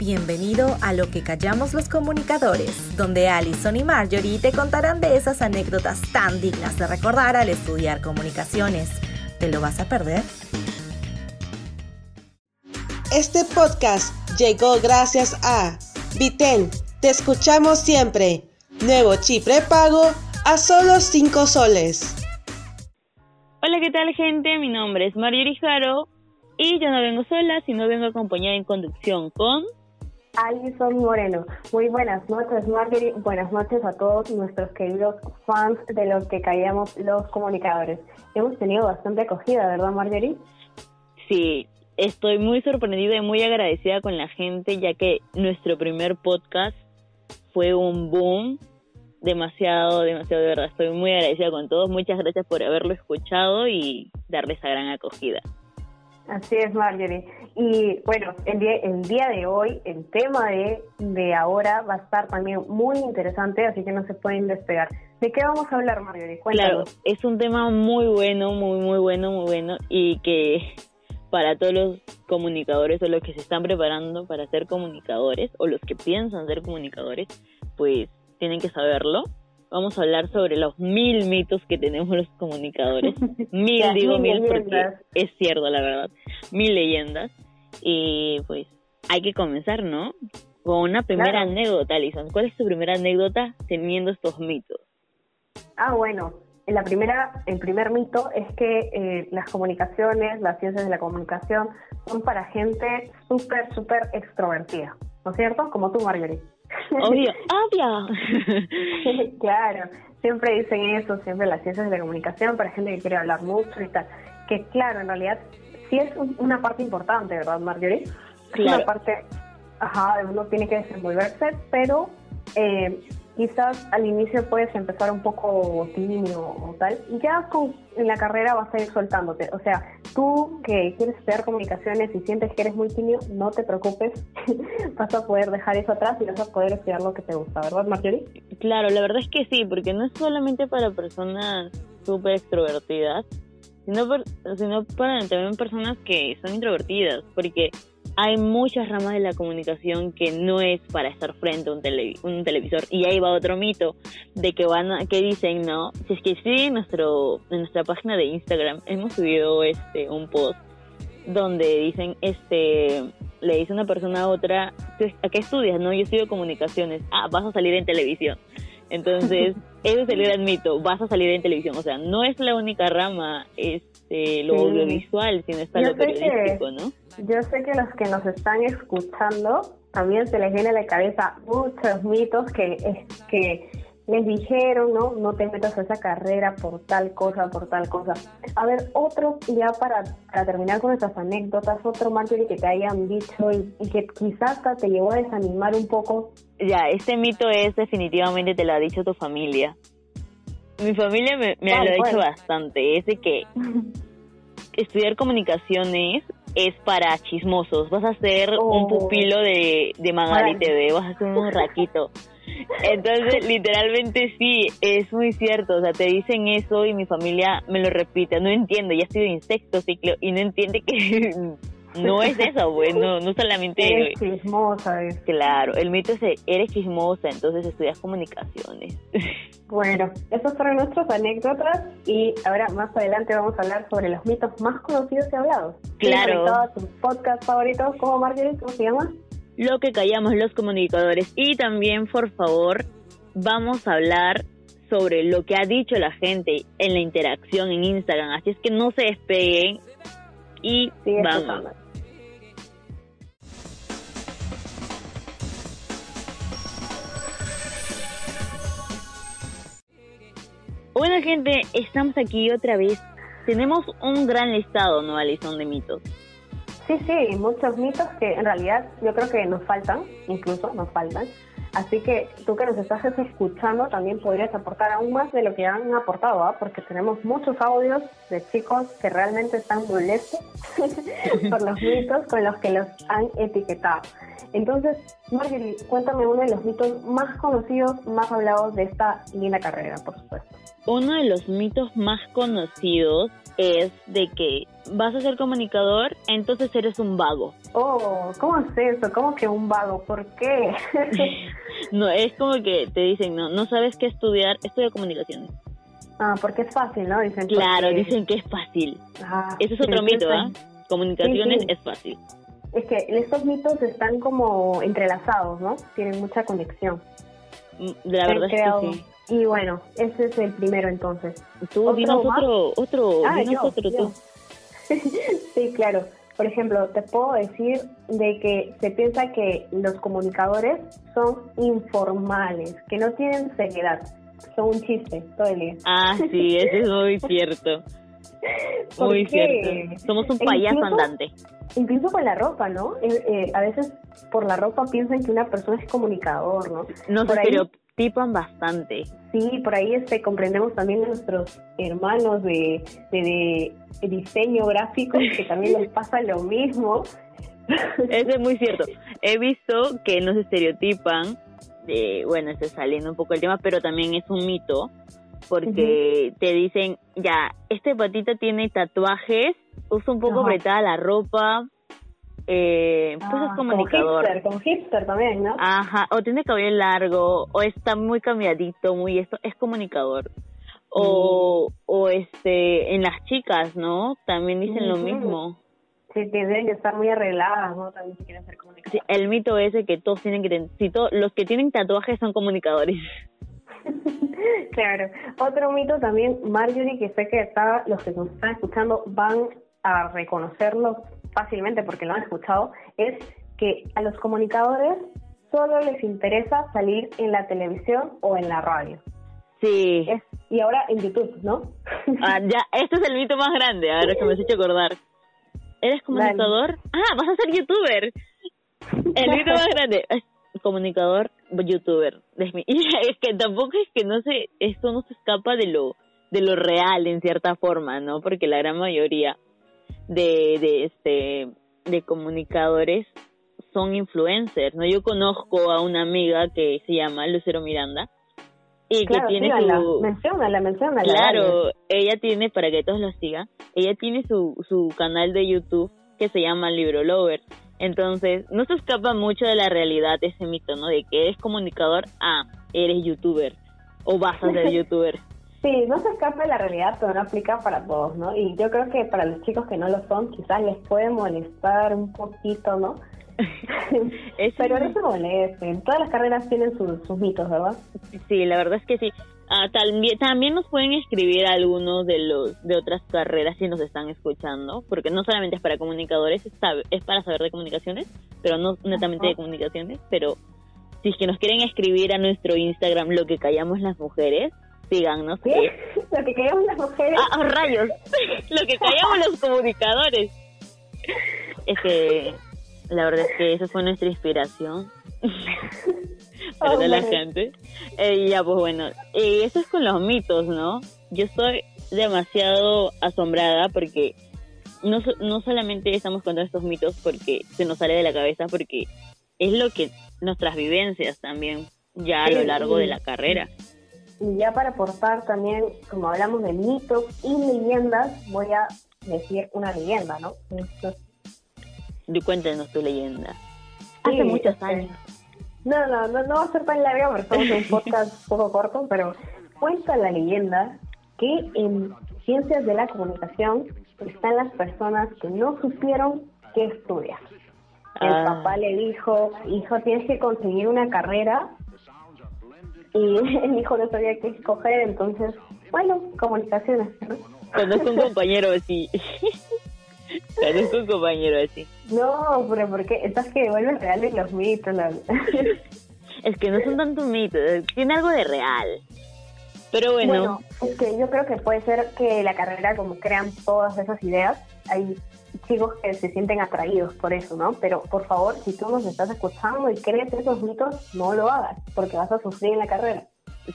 Bienvenido a Lo que callamos los comunicadores, donde Alison y Marjorie te contarán de esas anécdotas tan dignas de recordar al estudiar comunicaciones. ¿Te lo vas a perder? Este podcast llegó gracias a Viten, te escuchamos siempre. Nuevo chip prepago a solo 5 soles. Hola, ¿qué tal gente? Mi nombre es Marjorie Jaro y yo no vengo sola, sino vengo acompañada en conducción con... Alison Moreno. Muy buenas noches, Marjorie. Buenas noches a todos nuestros queridos fans de los que caíamos los comunicadores. Hemos tenido bastante acogida, ¿verdad, Marjorie? Sí, estoy muy sorprendida y muy agradecida con la gente, ya que nuestro primer podcast fue un boom. Demasiado, demasiado de verdad. Estoy muy agradecida con todos. Muchas gracias por haberlo escuchado y darle esa gran acogida. Así es, Marjorie. Y bueno, el día, el día de hoy, el tema de, de ahora va a estar también muy interesante, así que no se pueden despegar. ¿De qué vamos a hablar, Marjorie? Claro, es un tema muy bueno, muy, muy bueno, muy bueno, y que para todos los comunicadores o los que se están preparando para ser comunicadores o los que piensan ser comunicadores, pues tienen que saberlo vamos a hablar sobre los mil mitos que tenemos los comunicadores. Mil, digo mil, porque es cierto, la verdad. Mil leyendas. Y pues hay que comenzar, ¿no? Con una primera anécdota, Alison. ¿Cuál es tu primera anécdota teniendo estos mitos? Ah, bueno, la primera, el primer mito es que eh, las comunicaciones, las ciencias de la comunicación, son para gente súper, súper extrovertida, ¿no es cierto? Como tú, Marjorie. Obvio, obvio. claro, siempre dicen eso, siempre las ciencias de la comunicación para gente que quiere hablar mucho y tal. Que claro, en realidad sí es una parte importante, ¿verdad, Marjorie? Claro. Es una parte, ajá, uno tiene que desenvolverse, pero eh, quizás al inicio puedes empezar un poco tímido o tal, y ya con, en la carrera vas a ir soltándote. O sea, tú que quieres estudiar comunicaciones y sientes que eres muy tímido, no te preocupes, vas a poder dejar eso atrás y vas a poder estudiar lo que te gusta, ¿verdad, Marjorie? Claro, la verdad es que sí, porque no es solamente para personas súper extrovertidas, sino, sino para también personas que son introvertidas, porque hay muchas ramas de la comunicación que no es para estar frente a un, un televisor. Y ahí va otro mito de que van a, que dicen, no, si es que sí, en, nuestro, en nuestra página de Instagram hemos subido este un post donde dicen, este, le dice una persona a otra, ¿a qué estudias? No, yo estudio comunicaciones. Ah, vas a salir en televisión. Entonces, ese es el gran mito, vas a salir en televisión. O sea, no es la única rama, este, lo audiovisual, sino está lo periodístico, ¿no? Yo sé que los que nos están escuchando también se les viene a la cabeza muchos mitos que, que les dijeron, ¿no? No te metas a esa carrera por tal cosa, por tal cosa. A ver, otro, ya para, terminar con estas anécdotas, otro Marjorie que te hayan dicho y, que quizás te llevó a desanimar un poco. Ya, este mito es definitivamente te lo ha dicho tu familia. Mi familia me, me lo ha dicho bastante, es de que estudiar comunicaciones es para chismosos. Vas a ser un oh. pupilo de, de Magali TV, vas a ser un raquito. Entonces, literalmente sí, es muy cierto. O sea, te dicen eso y mi familia me lo repite. No entiendo, ya estoy en sexto ciclo y no entiende que no es eso, güey. No, solamente. Eres chismosa. Claro, el mito es: eres chismosa, entonces estudias comunicaciones. Bueno, esas fueron nuestras anécdotas y ahora más adelante vamos a hablar sobre los mitos más conocidos y hablados. Claro. tus podcast favoritos como Marjorie? ¿Cómo se llama? Lo que callamos los comunicadores. Y también, por favor, vamos a hablar sobre lo que ha dicho la gente en la interacción en Instagram. Así es que no se despeguen y vamos. Bueno, gente, estamos aquí otra vez. Tenemos un gran listado, ¿no, Alison, de mitos? Sí, sí, muchos mitos que en realidad yo creo que nos faltan, incluso nos faltan. Así que tú que nos estás escuchando también podrías aportar aún más de lo que han aportado, ¿ah? porque tenemos muchos audios de chicos que realmente están molestos por los mitos con los que los han etiquetado. Entonces, Marjorie, cuéntame uno de los mitos más conocidos, más hablados de esta linda carrera, por supuesto. Uno de los mitos más conocidos es de que vas a ser comunicador, entonces eres un vago. Oh, ¿cómo es eso? ¿Cómo que un vago? ¿Por qué? no, es como que te dicen, no, no sabes qué estudiar, estudia comunicaciones. Ah, porque es fácil, ¿no? Dicen claro, dicen que es fácil. Ah, Ese es otro mito, ¿ah? Comunicaciones es fácil. Es que estos mitos están como entrelazados, ¿no? Tienen mucha conexión. Mm, la verdad es que sí. Y bueno, ese es el primero entonces. Tú, ¿Otro dinos otro, otro, ah, otro tú. sí, claro. Por ejemplo, te puedo decir de que se piensa que los comunicadores son informales, que no tienen seriedad, son un chiste todo el día. Ah, sí, eso es muy cierto. Muy cierto. Somos un payaso andante. Incluso con la ropa, ¿no? Eh, eh, a veces por la ropa piensan que una persona es comunicador, ¿no? No por bastante. Sí, por ahí este comprendemos también a nuestros hermanos de, de, diseño gráfico que también les pasa lo mismo. Eso es muy cierto. He visto que nos estereotipan, de, bueno, está saliendo un poco el tema, pero también es un mito porque te dicen, ya, este patito tiene tatuajes, usa un poco apretada la ropa, eh, pues es ah, comunicador. Con hipster, con hipster también, ¿no? Ajá, o tiene cabello largo, o está muy cambiadito, muy esto, es comunicador. O, mm. o este, en las chicas, ¿no? También dicen lo mismo. Sí, tienen que estar muy arregladas, ¿no? También se quieren ser comunicadores. Sí, el mito ese que todos tienen que tener, si los que tienen tatuajes son comunicadores. claro. Otro mito también, Marjorie, que sé que está, los que nos están escuchando van a reconocerlo fácilmente porque lo han escuchado, es que a los comunicadores solo les interesa salir en la televisión o en la radio. Sí. y ahora en YouTube, ¿no? ah, ya, este es el mito más grande, ahora que me has hecho acordar. ¿Eres comunicador? Ah, vas a ser youtuber. El mito más grande comunicador, youtuber. es que tampoco es que no sé, esto no se escapa de lo de lo real en cierta forma, ¿no? Porque la gran mayoría de, de este de comunicadores son influencers, ¿no? Yo conozco a una amiga que se llama Lucero Miranda y que tiene su menciónala, menciónala. Claro, ella tiene para que todos lo sigan, ella tiene su su canal de YouTube que se llama Libro Lover entonces, no se escapa mucho de la realidad ese mito, ¿no? De que eres comunicador, ah, eres youtuber o vas a ser youtuber. Sí, no se escapa de la realidad, pero no aplica para todos, ¿no? Y yo creo que para los chicos que no lo son, quizás les puede molestar un poquito, ¿no? pero no se molesten. Todas las carreras tienen sus, sus mitos, ¿verdad? Sí, la verdad es que sí. Ah, también, también nos pueden escribir algunos de los de otras carreras si nos están escuchando, porque no solamente es para comunicadores, es, es para saber de comunicaciones, pero no netamente de comunicaciones, pero si es que nos quieren escribir a nuestro Instagram lo que callamos las mujeres, síganos. ¿Qué? Lo que callamos las mujeres. Ah, oh, rayos. lo que callamos los comunicadores. Es que la verdad es que esa fue nuestra inspiración. para oh, la gente. Eh, ya, pues bueno, eh, eso es con los mitos, ¿no? Yo estoy demasiado asombrada porque no, no solamente estamos contando estos mitos porque se nos sale de la cabeza, porque es lo que nuestras vivencias también ya a lo largo de la carrera. Y ya para aportar también, como hablamos de mitos y leyendas, voy a decir una leyenda, ¿no? Cuéntenos tu leyenda. Hace muchos años. No, no, no, no va a ser tan larga porque somos un podcast poco corto, pero cuenta la leyenda que en ciencias de la comunicación están las personas que no supieron qué estudiar. El ah. papá le dijo, hijo, tienes que conseguir una carrera. Y el hijo no sabía qué escoger, entonces, bueno, comunicaciones. Conozco un compañero así. Conozco un compañero así. No, pero ¿por qué? Estás que devuelven reales los mitos. es que no son tanto mitos, tiene algo de real. Pero bueno. Bueno, es que yo creo que puede ser que la carrera, como crean todas esas ideas, hay chicos que se sienten atraídos por eso, ¿no? Pero por favor, si tú nos estás escuchando y crees esos mitos, no lo hagas, porque vas a sufrir en la carrera.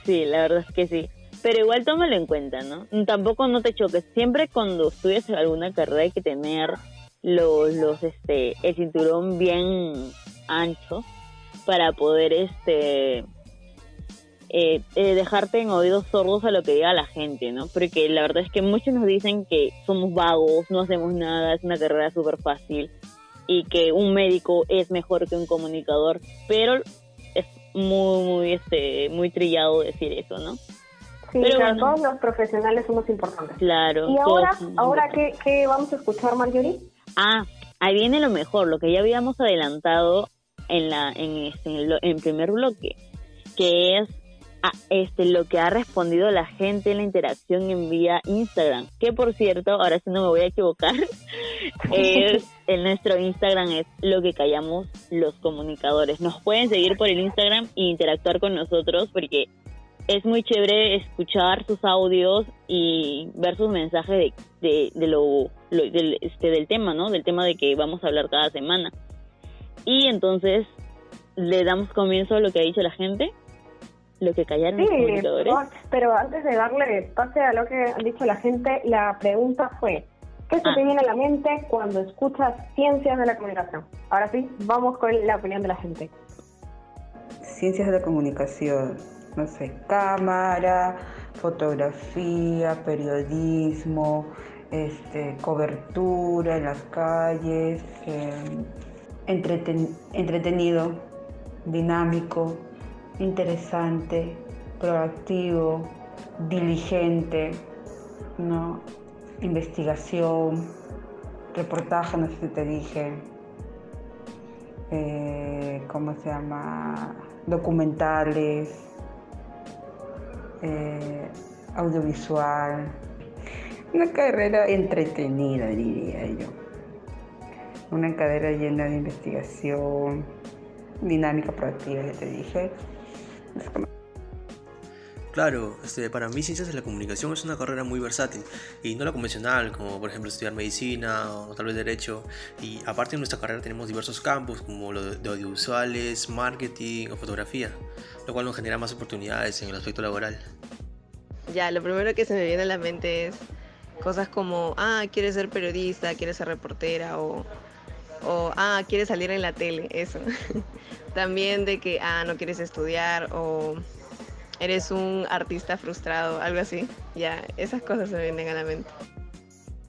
Sí, la verdad es que sí. Pero igual tómalo en cuenta, ¿no? Tampoco no te choques. Siempre cuando estudias alguna carrera hay que tener los, los este, el cinturón bien ancho para poder este eh, eh, dejarte en oídos sordos a lo que diga la gente, ¿no? Porque la verdad es que muchos nos dicen que somos vagos, no hacemos nada, es una carrera súper fácil y que un médico es mejor que un comunicador, pero es muy, muy, este, muy trillado decir eso, ¿no? Sí, pero todos los profesionales somos importantes. Claro. ¿Y ahora, ahora qué, qué vamos a escuchar, Marjorie? Ah, ahí viene lo mejor, lo que ya habíamos adelantado en la en, este, en, el, primer bloque, que es ah, este lo que ha respondido la gente en la interacción en vía Instagram, que por cierto, ahora sí no me voy a equivocar, es en nuestro Instagram es lo que callamos los comunicadores. Nos pueden seguir por el Instagram e interactuar con nosotros porque es muy chévere escuchar sus audios y ver sus mensajes de, de, lo, del, este, del tema, ¿no? Del tema de que vamos a hablar cada semana. Y entonces le damos comienzo a lo que ha dicho la gente, lo que callaron los comunicadores. Pero antes de darle pase a lo que ha dicho la gente, la pregunta fue, ¿qué se ah. te viene a la mente cuando escuchas ciencias de la comunicación? Ahora sí, vamos con la opinión de la gente. Ciencias de la comunicación no sé, cámara, fotografía, periodismo, este, cobertura en las calles, em, entretenido, dinámico, interesante, proactivo, diligente, ¿no? investigación, reportaje, no sé si te dije, eh, ¿cómo se llama? documentales, eh, audiovisual, una carrera entretenida, diría yo. Una carrera llena de investigación, dinámica proactiva, ya te dije. Claro, este, para mí ciencias de la comunicación es una carrera muy versátil y no la convencional, como por ejemplo estudiar medicina o tal vez derecho. Y aparte de nuestra carrera tenemos diversos campos como lo de audiovisuales, marketing o fotografía, lo cual nos genera más oportunidades en el aspecto laboral. Ya, lo primero que se me viene a la mente es cosas como, ah, quieres ser periodista, quieres ser reportera o, o ah, quieres salir en la tele, eso. También de que, ah, no quieres estudiar o eres un artista frustrado, algo así. Ya, esas cosas se me vienen a la mente.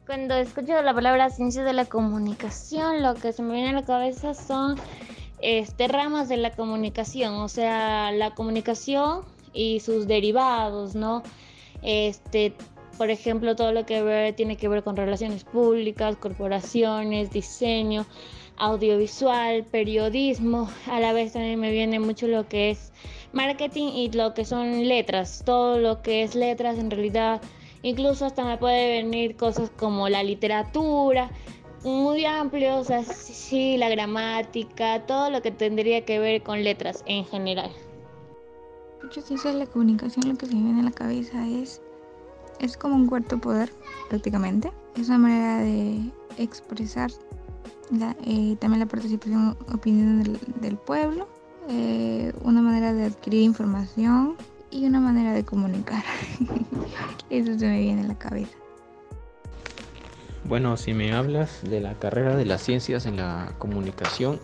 Cuando escucho la palabra ciencia de la comunicación, lo que se me viene a la cabeza son este, ramas de la comunicación, o sea, la comunicación y sus derivados, ¿no? Este, por ejemplo, todo lo que tiene que ver con relaciones públicas, corporaciones, diseño, audiovisual, periodismo. A la vez también me viene mucho lo que es marketing y lo que son letras, todo lo que es letras en realidad, incluso hasta me puede venir cosas como la literatura, muy amplio, o sí, la gramática, todo lo que tendría que ver con letras en general. Muchas de la comunicación lo que se me viene a la cabeza es, es como un cuarto poder, prácticamente. Es una manera de expresar eh, también la participación opinión del, del pueblo eh, una manera de adquirir información y una manera de comunicar. Eso se me viene a la cabeza. Bueno, si me hablas de la carrera de las ciencias en la comunicación,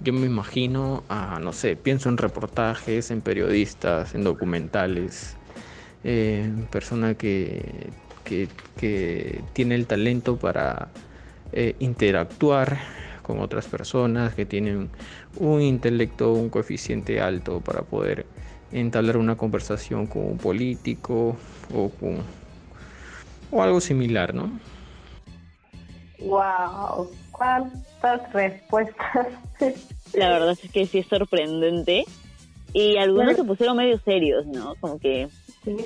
yo me imagino, a, no sé, pienso en reportajes, en periodistas, en documentales, eh, persona que, que, tiene el talento para eh, interactuar con otras personas, que tienen un intelecto, un coeficiente alto para poder entablar una conversación con un político o con o algo similar, ¿no? Wow, cuántas respuestas. La verdad es que sí es sorprendente y algunos se pusieron medio serios, ¿no? Como que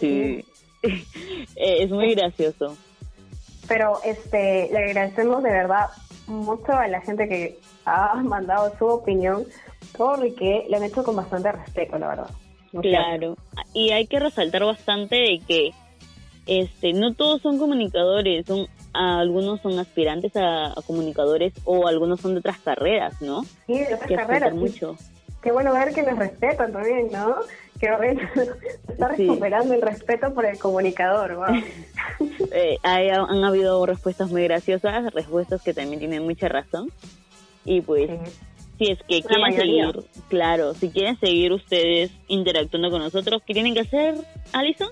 sí. es muy gracioso. Pero este, le agradecemos de verdad mucho a la gente que ha mandado su opinión porque lo han hecho con bastante respeto, la verdad. claro, y hay que resaltar bastante de que este no todos son comunicadores, son algunos son aspirantes a, comunicadores o algunos son de otras carreras, ¿no? Sí, de otras carreras. Mucho. Qué bueno ver que nos respetan también, ¿no? Que bueno, está recuperando el respeto por el comunicador. Wow. eh, han habido respuestas muy graciosas, respuestas que también tienen mucha razón. Y pues, si es que quieren seguir, Claro, si quieren seguir ustedes interactuando con nosotros, ¿qué tienen que hacer, Alison?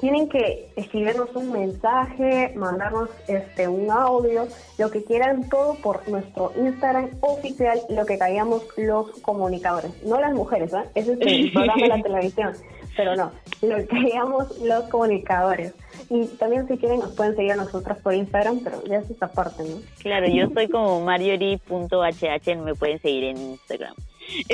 tienen que escribirnos un mensaje, mandarnos este un audio, lo que quieran, todo por nuestro Instagram oficial, lo que callamos los comunicadores, no las mujeres, ¿eh? ese es el programa de la televisión, pero no, lo que callamos los comunicadores. Y también si quieren nos pueden seguir a nosotras por Instagram, pero ya es esta parte, ¿no? Claro, yo soy como mariori.hh, me pueden seguir en Instagram.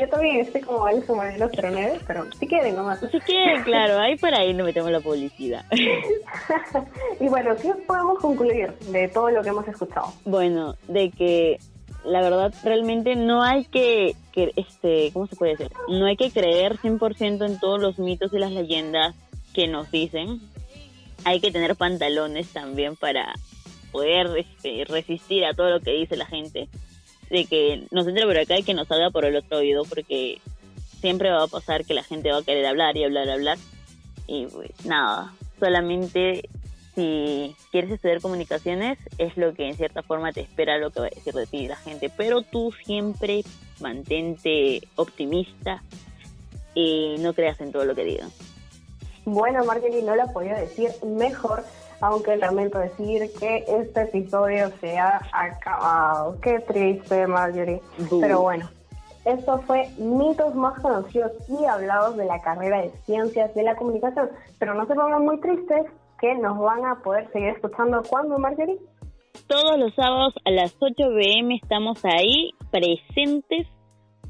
Yo también estoy como Alex Modelo 09, pero si quieren nomás. Si quieren, claro, ahí para ahí nos metemos la publicidad. y bueno, ¿qué podemos concluir de todo lo que hemos escuchado? Bueno, de que la verdad realmente no hay que, que este, ¿cómo se puede decir? No hay que creer 100% en todos los mitos y las leyendas que nos dicen. Hay que tener pantalones también para poder este, resistir a todo lo que dice la gente de que nos entre por acá y que nos salga por el otro oído, porque siempre va a pasar que la gente va a querer hablar y hablar, y hablar. Y pues nada, solamente si quieres estudiar comunicaciones es lo que en cierta forma te espera lo que va a decir de ti la gente, pero tú siempre mantente optimista y no creas en todo lo que digan. Bueno, Marjorie, no la podía decir mejor aunque lamento decir que este episodio se ha acabado. Qué triste, Marjorie. Pero bueno, esto fue mitos más conocidos y hablados de la carrera de ciencias de la comunicación. Pero no se pongan muy tristes que nos van a poder seguir escuchando. ¿Cuándo, Marjorie? Todos los sábados a las 8 pm estamos ahí presentes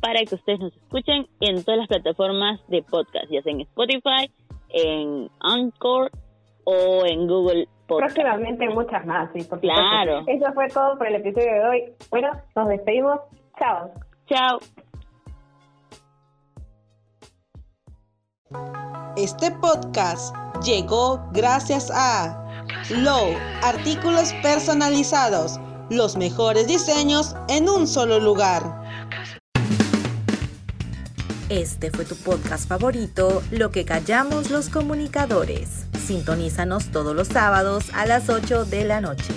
para que ustedes nos escuchen en todas las plataformas de podcast, ya sea en Spotify, en Anchor o en Google Podcast. Próximamente muchas más, sí, por Claro. Eso fue todo por el episodio de hoy. Bueno, nos despedimos. Chao. Chao. Este podcast llegó gracias a Low, artículos personalizados, los mejores diseños en un solo lugar. Este fue tu podcast favorito, Lo que callamos los comunicadores. Sintonízanos todos los sábados a las 8 de la noche.